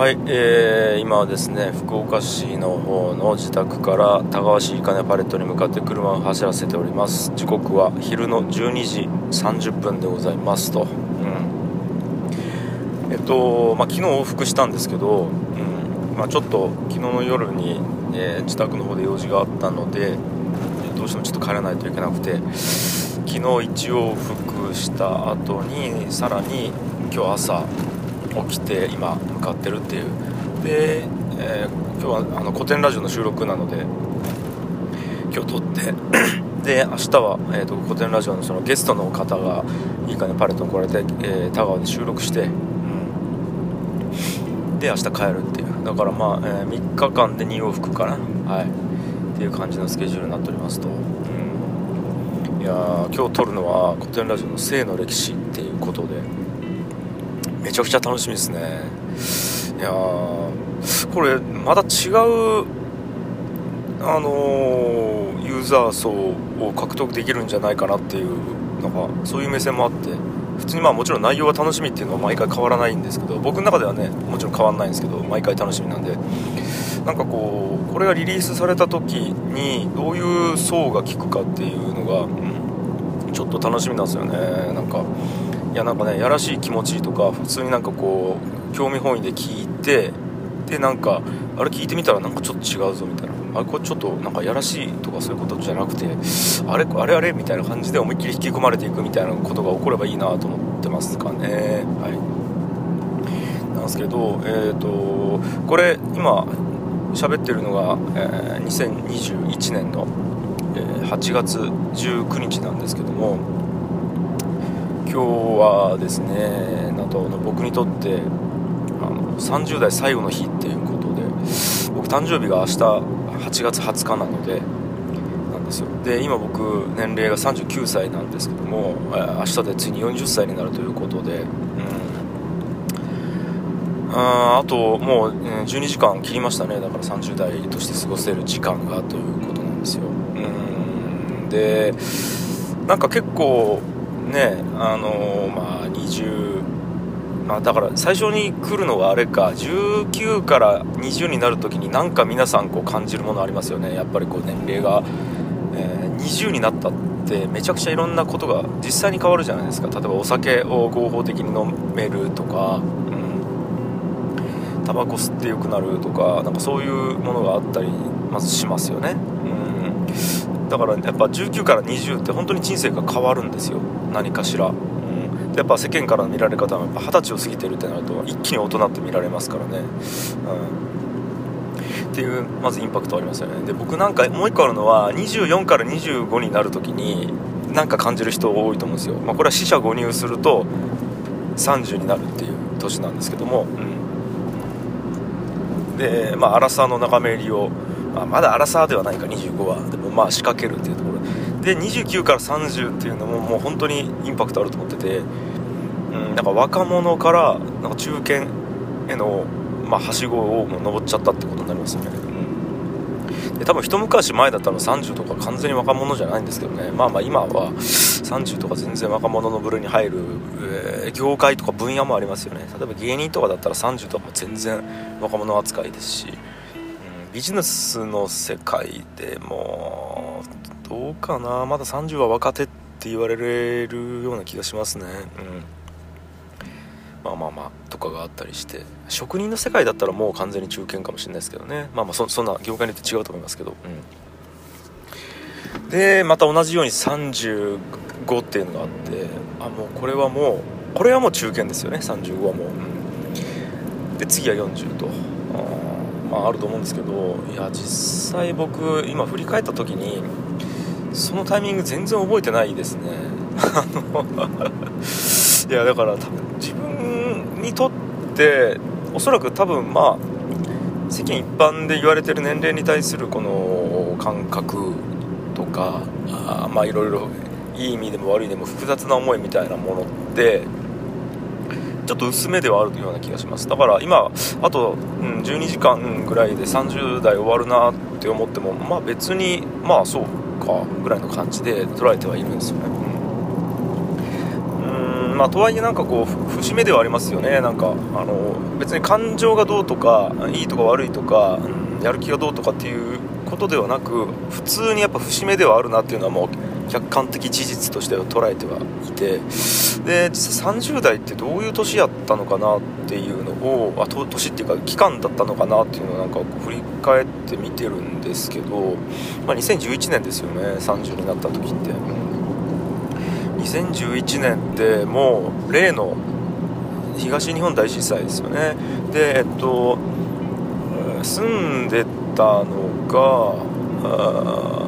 はい、えー、今はですね福岡市の方の自宅から田川市いかねパレットに向かって車を走らせております。時刻は昼の12時30分でございますと、うん、えっと、まあ、昨日往復したんですけど、うん。まあ、ちょっと昨日の夜に、えー、自宅の方で用事があったのでどうしてもちょっと帰らないといけなくて昨日一往復した後にさらに今日朝起きて今向かってるっていう。で、えー、今日はあの古典ラジオの収録なので今日撮って。で明日は、えーと、古典ラジオのそのゲストの方がいいかねパレットに来られて、えー、田川で収録して、うん、で明日帰るっていう。だからまあ、えー、3日間で2往復かな。はい。っていう感じのスケジュールになっておりますと、うん、いや今日撮るのは古典ラジオの性の歴史っていうことで。めちゃくちゃ楽しみですね。いやこれまた違うあのー、ユーザー層を獲得できるんじゃないかなっていうなんかそういう目線もあって普通にまあもちろん内容が楽しみっていうのは毎回変わらないんですけど僕の中ではねもちろん変わらないんですけど毎回楽しみなんでなんかこうこれがリリースされた時にどういう層が聞くかっていうのが、うん、ちょっと楽しみなんですよね。なんかいやなんかねやらしい気持ちとか普通になんかこう興味本位で聞いてでなんかあれ聞いてみたらなんかちょっと違うぞみたいな。あれこれちょっとなんかやらしいとかそういうことじゃなくてあれあれあれみたいな感じで思いっきり引き込まれていくみたいなことが起こればいいなと思ってますかね。はい。なんですけどえっ、ー、とこれ今喋ってるのが、えー、2021年の、えー、8月19日なんですけども今日はですねなんと僕にとってあの30代最後の日っていうことで僕誕生日が明日8月20日なのでなんですよ。で今僕年齢が39歳なんですけども明日でついに40歳になるということで、うん、ああともう12時間切りましたね。だから30代として過ごせる時間がということなんですよ。うん。でなんか結構ねあの、まあ20まあだから最初に来るのはあれか19から20になる時になんか皆さんこう感じるものありますよね。やっぱりこう年齢が、えー、20になったってめちゃくちゃいろんなことが実際に変わるじゃないですか。例えばお酒を合法的に飲めるとかタバコ吸ってよくなるとかなんかそういうものがあったりまずしますよね、うん。だからやっぱ19から20って本当に人生が変わるんですよ。何かしら、うん、やっぱ世間からの見られ方は二十歳を過ぎてるってなると一気に大人って見られますからね、うん、っていうまずインパクトありますよね。で僕なんかもう一個あるのは24から25になる時になんか感じる人多いと思うんですよ、まあ、これは死者誤入すると30になるっていう年なんですけども、うん、でまあアラサーの仲間入りをまあ、まだアラサーではないか25は。でまあ仕掛けるっていうところ。で29から30っていうのももう本当にインパクトあると思ってて、うん、なんか若者からなんか中堅への、まあ、はしごをもう登っちゃったってことになりますよね、うん、で多分一昔前だったら30とか完全に若者じゃないんですけどね。まあまあ今は30とか全然若者の部類に入る、えー、業界とか分野もありますよね。例えば芸人とかだったら30とかも全然若者扱いですしビジネスの世界でもどうかな。まだ30は若手って言われるような気がしますね。うん。まあまあまあとかがあったりして。職人の世界だったらもう完全に中堅かもしれないですけどね。まあまあそそんな業界によって違うと思いますけど。うん。でまた同じように35っていうのがあって。あもうこれはもうこれはもう中堅ですよね。35はもう、うん、で次は40と。まあ、あると思うんですけどいや実際僕今振り返った時にそのタイミング全然覚えてないですね。いやだから多分自分にとっておそらく多分まあ世間一般で言われてる年齢に対するこの感覚とかあまあいろいろいい意味でも悪い意味でも複雑な思いみたいなものってちょっと薄めではあるような気がします。だから今あと、うん、12時間ぐらいで30代終わるなって思ってもまあ別にまあそうかぐらいの感じで捉えてはいるんですよね。うんまあとはいえなんかこう節目ではありますよね。なんかあの別に感情がどうとかいいとか悪いとか、うん、やる気がどうとかっていうことではなく普通にやっぱ節目ではあるなっていうのはもう客観的事実として捉えてはいてで実際30代ってどういう年やったのかなっていうのをあ年っていうか期間だったのかなっていうのをなんか振り返って見てるんですけど、まあ、2011年ですよね30になった時って。2011年ってもう例の東日本大震災ですよねでえっと住んでたのが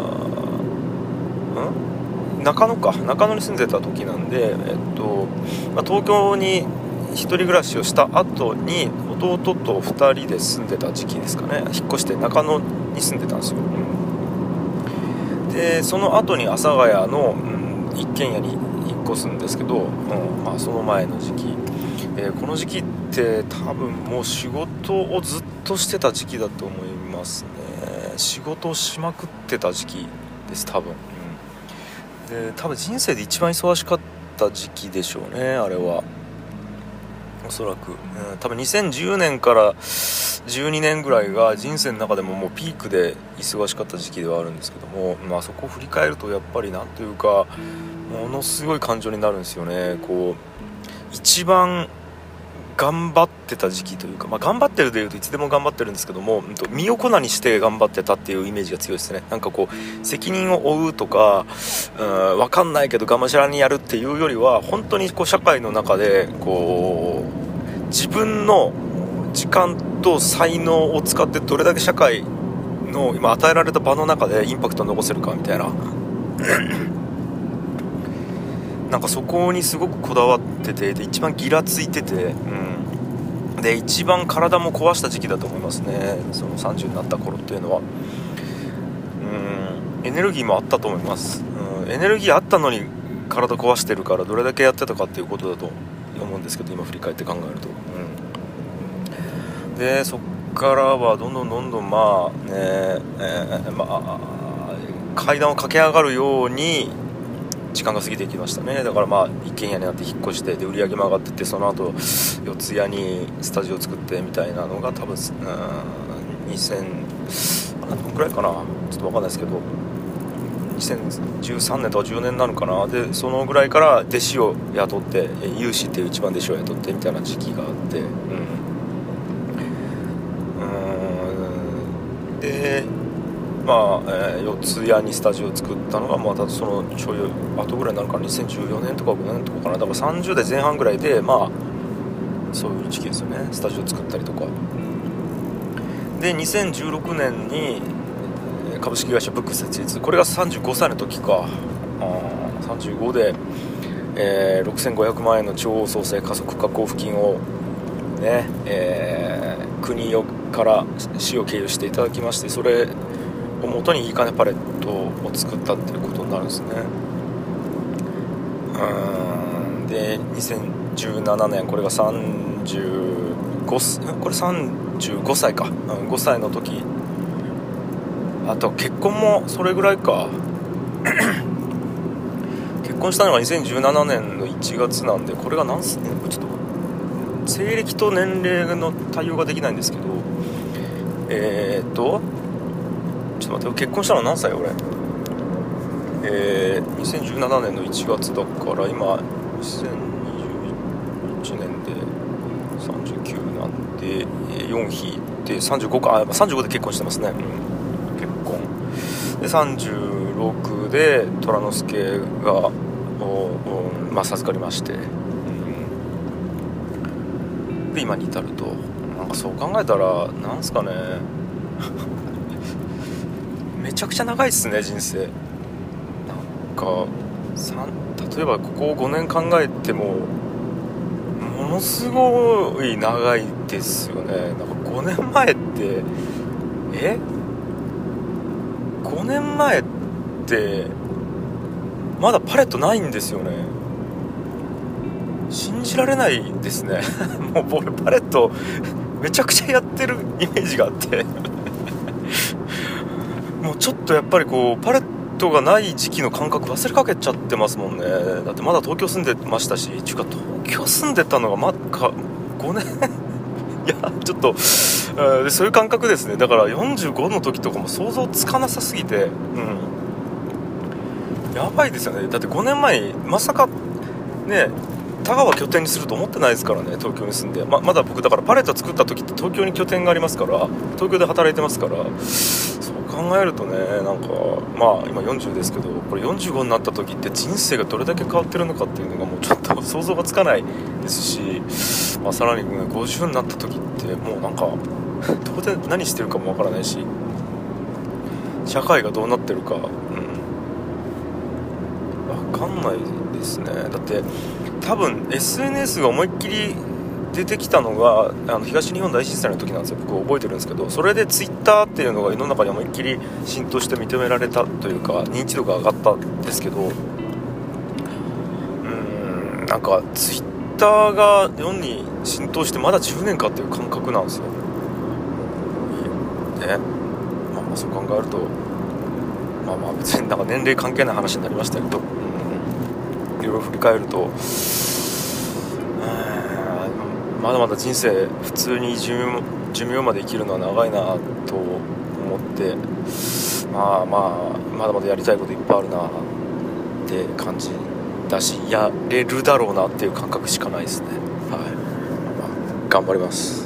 中野か中野に住んでた時なんで、えっとまあ、東京に1人暮らしをした後に弟と2人で住んでた時期ですかね。引っ越して中野に住んでたんですよ、でその後に阿佐ヶ谷の、うん、一軒家に引っ越すんですけど、うんまあ、その前の時期、えー、この時期って多分もう仕事をずっとしてた時期だと思いますね。仕事をしまくってた時期です多分。で多分人生で一番忙しかった時期でしょうねあれは。おそらく、うん、多分2010年から12年ぐらいが人生の中でももうピークで忙しかった時期ではあるんですけども、まあ、そこを振り返るとやっぱりなんというかものすごい感情になるんですよね。こう一番頑張ってた時期というか、まあ、頑張ってるでいうといつでも頑張ってるんですけども身を粉にして頑張ってたっていうイメージが強いですね。なんかこう責任を負うとかうん分かんないけどがむしゃらにやるっていうよりは本当にこう社会の中でこう自分の時間と才能を使ってどれだけ社会の今与えられた場の中でインパクトを残せるかみたいな。なんかそこにすごくこだわっててで一番ギラついてて、うん、で一番体も壊した時期だと思いますね。その30になった頃っていうのは。うん。エネルギーもあったと思います、うん、エネルギーあったのに体壊してるからどれだけやってたかっていうことだと思うんですけど今振り返って考えると、うん、でそっからはどんどんどんどんまあねえー、まあ階段を駆け上がるように時間が過ぎていきましたね。だからまあ一軒家になって引っ越してで売り上げも上がってってその後四谷にスタジオ作ってみたいなのが多分2000何分くらいかな。ちょっと分かんないですけど2013年とか10年なるかな。でそのぐらいから弟子を雇って有志っていう一番弟子を雇ってみたいな時期があってうん。でまあ、えー、四谷にスタジオを作ったのがまたそのちょい後ぐらいになるかな2014年とか5年とかかな。だから30代前半ぐらいでまあそういう時期ですよね。スタジオを作ったりとか。で2016年に株式会社ブック設立。これが35歳の時か。あ35で、えー、6500万円の地方創生加速化交付金をね、えー、国から市を経由していただきましてそれ元にいい金パレットを作ったっていうことになるんですね。うん。で2017年これが35これ35歳か、うん、5歳の時。あと結婚もそれぐらいか。結婚したのが2017年の1月なんでこれが何すねちょっと西暦と年齢の対応ができないんですけど。えー、っとちょっと待って結婚したの何歳俺？えー、2017年の1月だから今2021年で39なんで4引いて35かあ35で結婚してますね、うん、結婚。で36で虎之助がまあ、授かりまして、うん、で今に至るとなんかそう考えたらなんすかね。めちゃくちゃ長いっすね人生。なんか例えばここ5年考えてもものすごい長いですよね。なんか5年前ってえ？5年前ってまだパレットないんですよね。信じられないですね。もう僕パレットめちゃくちゃやってるイメージがあって。もうちょっとやっぱりこうパレットがない時期の感覚忘れかけちゃってますもんね。だってまだ東京住んでましたしちゅうか東京住んでたのがまか5年 いやちょっと、えー、そういう感覚ですね。だから45の時とかも想像つかなさすぎてうん。やばいですよね。だって5年前まさかね田川拠点にすると思ってないですからね東京に住んで。ままだ僕だからパレット作った時って東京に拠点がありますから東京で働いてますから。考えるとねなんかまあ今40ですけどこれ45になった時って人生がどれだけ変わってるのかっていうのがもうちょっと 想像がつかないですし、まあ、さらに、ね、50になった時ってもうなんか どこで何してるかもわからないし社会がどうなってるか、うん、分かんないですね。だって多分 SNS が思いっきり出てきたのがあの東日本大震災の時なんですよ。僕覚えてるんですけどそれで Twitter っていうのが世の中に思いっきり浸透して認められたというか認知度が上がったんですけどうーんなんか Twitter が日本に浸透してまだ10年かっていう感覚なんですよ。ね。まあまそう考えるとまあまあ別になんか年齢関係ない話になりましたけど、うん、いろいろ振り返るとまだまだ人生普通に寿命寿命まで生きるのは長いなと思ってまあまあまだまだやりたいこといっぱいあるなって感じだしやれるだろうなっていう感覚しかないですね。はい、まあ、頑張ります。